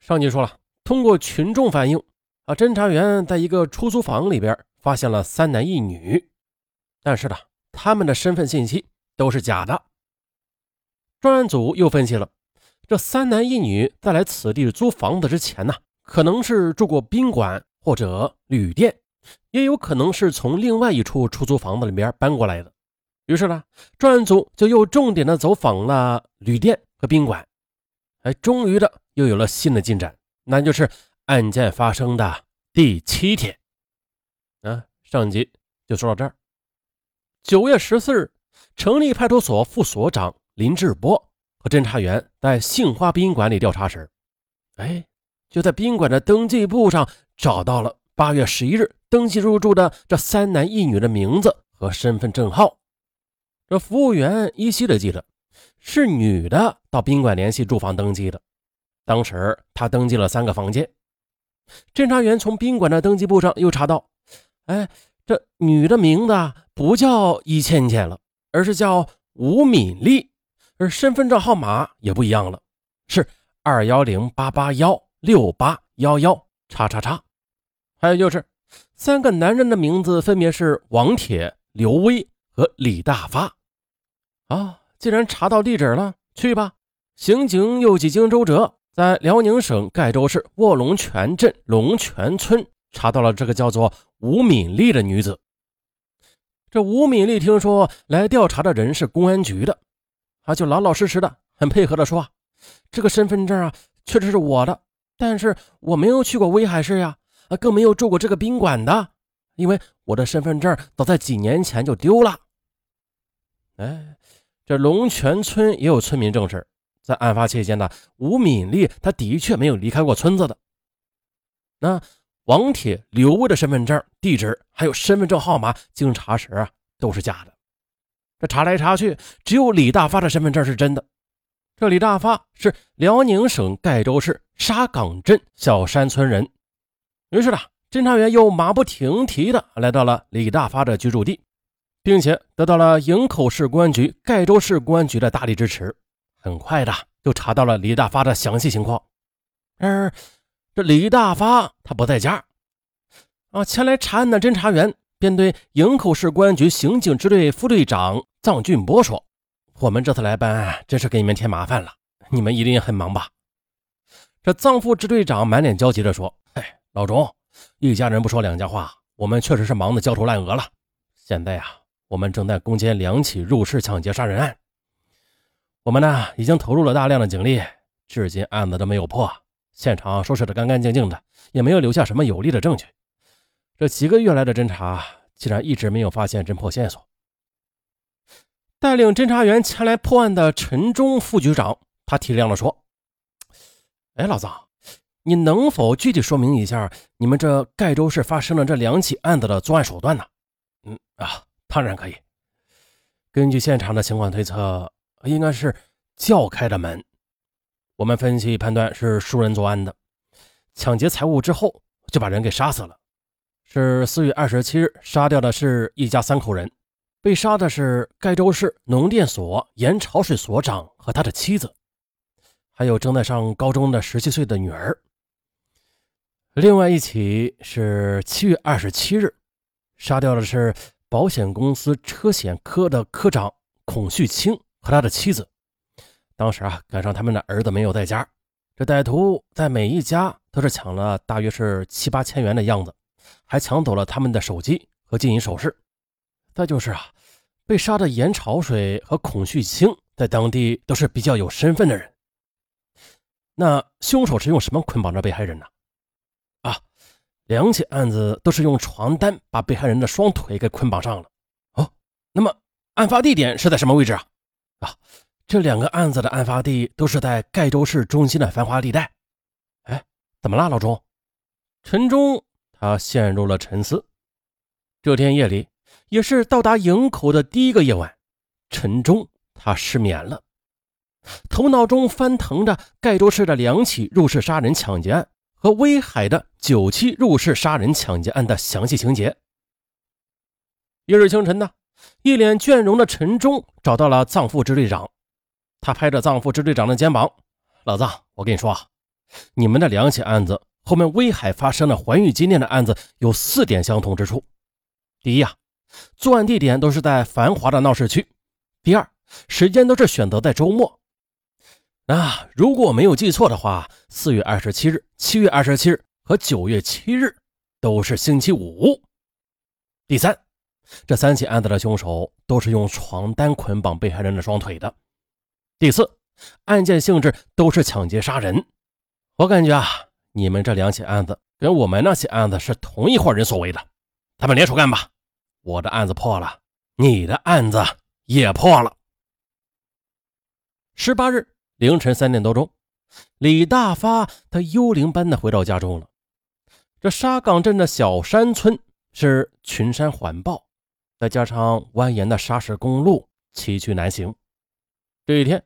上集说了，通过群众反映，啊，侦查员在一个出租房里边发现了三男一女，但是呢，他们的身份信息都是假的。专案组又分析了，这三男一女在来此地租房子之前呢，可能是住过宾馆或者旅店，也有可能是从另外一处出租房子里面搬过来的。于是呢，专案组就又重点的走访了旅店和宾馆，哎，终于的又有了新的进展，那就是案件发生的第七天。啊，上集就说到这儿。九月十四日，成立派出所副所长。林志波和侦查员在杏花宾馆里调查时，哎，就在宾馆的登记簿上找到了八月十一日登记入住的这三男一女的名字和身份证号。这服务员依稀的记得是女的到宾馆联系住房登记的，当时他登记了三个房间。侦查员从宾馆的登记簿上又查到，哎，这女的名字不叫伊倩倩了，而是叫吴敏丽。而身份证号码也不一样了，是二幺零八八幺六八幺幺叉叉叉。还有就是三个男人的名字分别是王铁、刘威和李大发。啊，既然查到地址了，去吧！刑警又几经周折，在辽宁省盖州市卧龙泉镇龙泉村查到了这个叫做吴敏丽的女子。这吴敏丽听说来调查的人是公安局的。啊，就老老实实的，很配合的说，这个身份证啊，确实是我的，但是我没有去过威海市呀，啊，更没有住过这个宾馆的，因为我的身份证早在几年前就丢了。哎，这龙泉村也有村民证实，在案发期间呢，吴敏丽她的确没有离开过村子的。那王铁、刘威的身份证、地址还有身份证号码，经查实啊，都是假的。这查来查去，只有李大发的身份证是真的。这李大发是辽宁省盖州市沙岗镇小山村人。于是呢，侦查员又马不停蹄的来到了李大发的居住地，并且得到了营口市公安局、盖州市公安局的大力支持。很快的就查到了李大发的详细情况。而这李大发他不在家啊，前来查案的侦查员便对营口市公安局刑警支队副队长。臧俊波说：“我们这次来办案，真是给你们添麻烦了。你们一定很忙吧？”这臧副支队长满脸焦急地说：“哎，老钟，一家人不说两家话，我们确实是忙得焦头烂额了。现在呀，我们正在攻坚两起入室抢劫杀人案。我们呢，已经投入了大量的警力，至今案子都没有破，现场收拾得干干净净的，也没有留下什么有力的证据。这几个月来的侦查，竟然一直没有发现侦破线索。”带领侦查员前来破案的陈忠副局长，他体谅地说：“哎，老张，你能否具体说明一下你们这盖州市发生的这两起案子的作案手段呢？”“嗯啊，当然可以。根据现场的情况推测，应该是叫开的门。我们分析判断是熟人作案的，抢劫财物之后就把人给杀死了。是四月二十七日杀掉的是一家三口人。”被杀的是盖州市农电所盐潮水所长和他的妻子，还有正在上高中的十七岁的女儿。另外一起是七月二十七日，杀掉的是保险公司车险科的科长孔旭清和他的妻子。当时啊，赶上他们的儿子没有在家，这歹徒在每一家都是抢了大约是七八千元的样子，还抢走了他们的手机和金银首饰。再就是啊，被杀的严潮水和孔旭清在当地都是比较有身份的人。那凶手是用什么捆绑着被害人呢？啊，两起案子都是用床单把被害人的双腿给捆绑上了。哦，那么案发地点是在什么位置啊？啊，这两个案子的案发地都是在盖州市中心的繁华地带。哎，怎么了，老钟？陈忠他陷入了沉思。这天夜里。也是到达营口的第一个夜晚，陈忠他失眠了，头脑中翻腾着盖州市的两起入室杀人抢劫案和威海的九七入室杀人抢劫案的详细情节。一日清晨呢，一脸倦容的陈忠找到了藏副支队长，他拍着藏副支队长的肩膀：“老藏，我跟你说啊，你们的两起案子后面威海发生的环宇金店的案子有四点相同之处：第一呀，作案地点都是在繁华的闹市区；第二，时间都是选择在周末。那如果我没有记错的话，四月二十七日、七月二十七日和九月七日都是星期五。第三，这三起案子的凶手都是用床单捆绑被害人的双腿的。第四，案件性质都是抢劫杀人。我感觉啊，你们这两起案子跟我们那起案子是同一伙人所为的，他们联手干吧。我的案子破了，你的案子也破了。十八日。凌晨三点多钟，李大发他幽灵般的回到家中了。这沙岗镇的小山村是群山环抱，再加上蜿蜒的沙石公路，崎岖难行。这一天，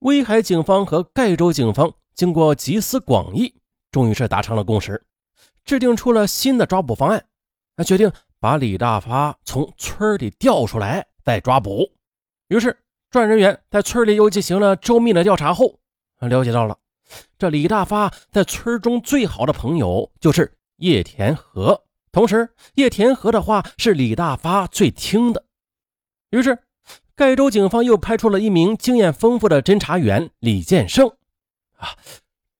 威海警方和盖州警方经过集思广益，终于是达成了共识，制定出了新的抓捕方案。他决定把李大发从村里调出来再抓捕。于是。专案人员在村里又进行了周密的调查后，了解到了这李大发在村中最好的朋友就是叶田和，同时叶田和的话是李大发最听的。于是，盖州警方又派出了一名经验丰富的侦查员李建胜。啊，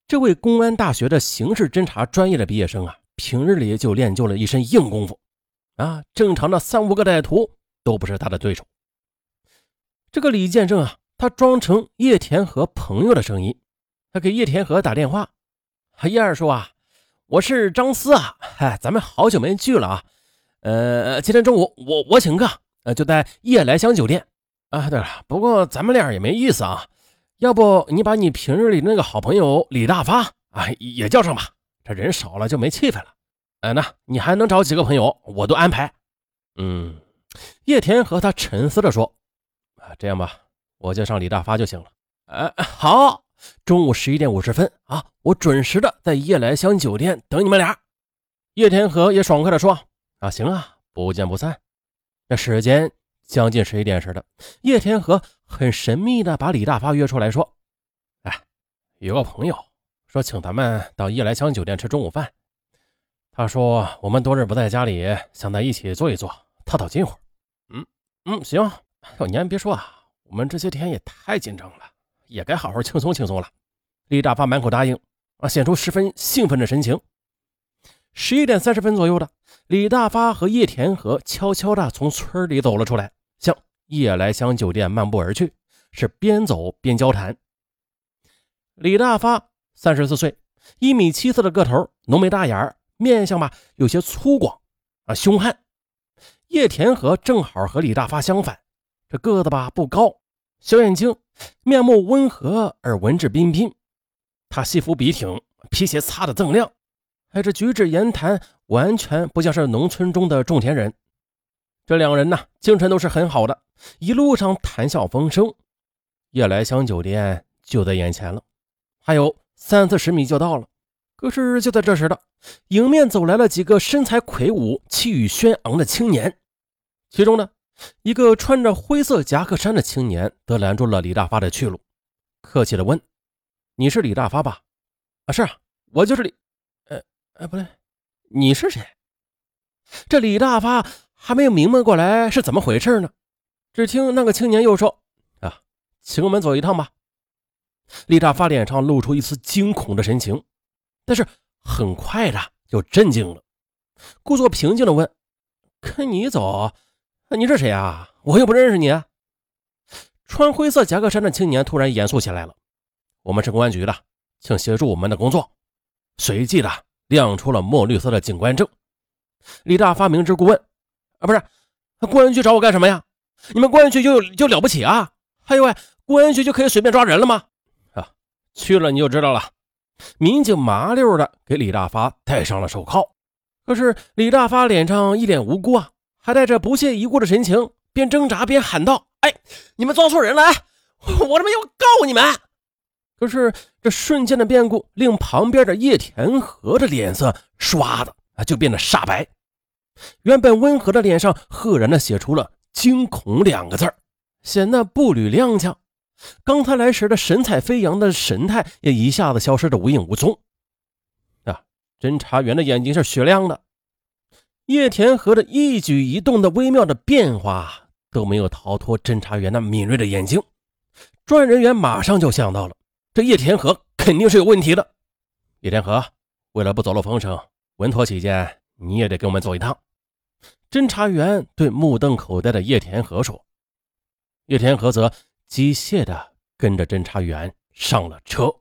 这位公安大学的刑事侦查专业的毕业生啊，平日里就练就了一身硬功夫，啊，正常的三五个歹徒都不是他的对手。这个李建胜啊，他装成叶田和朋友的声音，他给叶田和打电话。叶二叔啊，我是张思啊，嗨，咱们好久没聚了啊。呃，今天中午我我请客，呃，就在夜来香酒店。啊，对了，不过咱们俩也没意思啊，要不你把你平日里那个好朋友李大发啊也叫上吧，这人少了就没气氛了。呃，那你还能找几个朋友，我都安排。嗯，叶田和他沉思着说。啊这样吧，我叫上李大发就行了。哎，好，中午十一点五十分啊，我准时的在夜来香酒店等你们俩。叶天和也爽快的说：“啊，行啊，不见不散。”这时间将近十一点似的，叶天和很神秘的把李大发约出来说：“哎，有个朋友说请咱们到夜来香酒店吃中午饭。他说我们多日不在家里，想在一起坐一坐，套套近乎。”嗯嗯，行。哎哟，你还别说啊，我们这些天也太紧张了，也该好好轻松轻松了。李大发满口答应，啊，显出十分兴奋的神情。十一点三十分左右的，李大发和叶田和悄悄的从村里走了出来，向夜来香酒店漫步而去，是边走边交谈。李大发三十四岁，一米七四的个头，浓眉大眼面相吧有些粗犷啊，凶悍。叶田和正好和李大发相反。这个子吧不高，小眼睛，面目温和而文质彬彬。他西服笔挺，皮鞋擦得锃亮，哎，这举止言谈完全不像是农村中的种田人。这两人呢，精神都是很好的，一路上谈笑风生。夜来香酒店就在眼前了，还有三四十米就到了。可是就在这时的，迎面走来了几个身材魁梧、气宇轩昂的青年，其中呢。一个穿着灰色夹克衫的青年则拦住了李大发的去路，客气地问：“你是李大发吧？”“啊，是啊，我就是李……呃……呃，不对，你是谁？”这李大发还没有明白过来是怎么回事呢，只听那个青年又说：“啊，请我们走一趟吧。”李大发脸上露出一丝惊恐的神情，但是很快的就镇静了，故作平静地问：“跟你走？”你是谁啊？我又不认识你。穿灰色夹克衫的青年突然严肃起来了。我们是公安局的，请协助我们的工作。随即的亮出了墨绿色的警官证。李大发明知故问：“啊，不是，公安局找我干什么呀？你们公安局就就了不起啊？还有喂，公安局就可以随便抓人了吗？啊，去了你就知道了。”民警麻溜的给李大发戴上了手铐。可是李大发脸上一脸无辜啊。还带着不屑一顾的神情，边挣扎边喊道：“哎，你们抓错人了！我他妈要告你们！”可是这瞬间的变故令旁边的叶田和的脸色唰的啊就变得煞白，原本温和的脸上赫然的写出了惊恐两个字显得步履踉跄。刚才来时的神采飞扬的神态也一下子消失的无影无踪，啊侦查员的眼睛是雪亮的。叶田和的一举一动的微妙的变化都没有逃脱侦查员那敏锐的眼睛。专案人员马上就想到了，这叶田和肯定是有问题的。叶田和，为了不走漏风声，稳妥起见，你也得跟我们走一趟。侦查员对目瞪口呆的叶田和说：“叶田和则机械地跟着侦查员上了车。”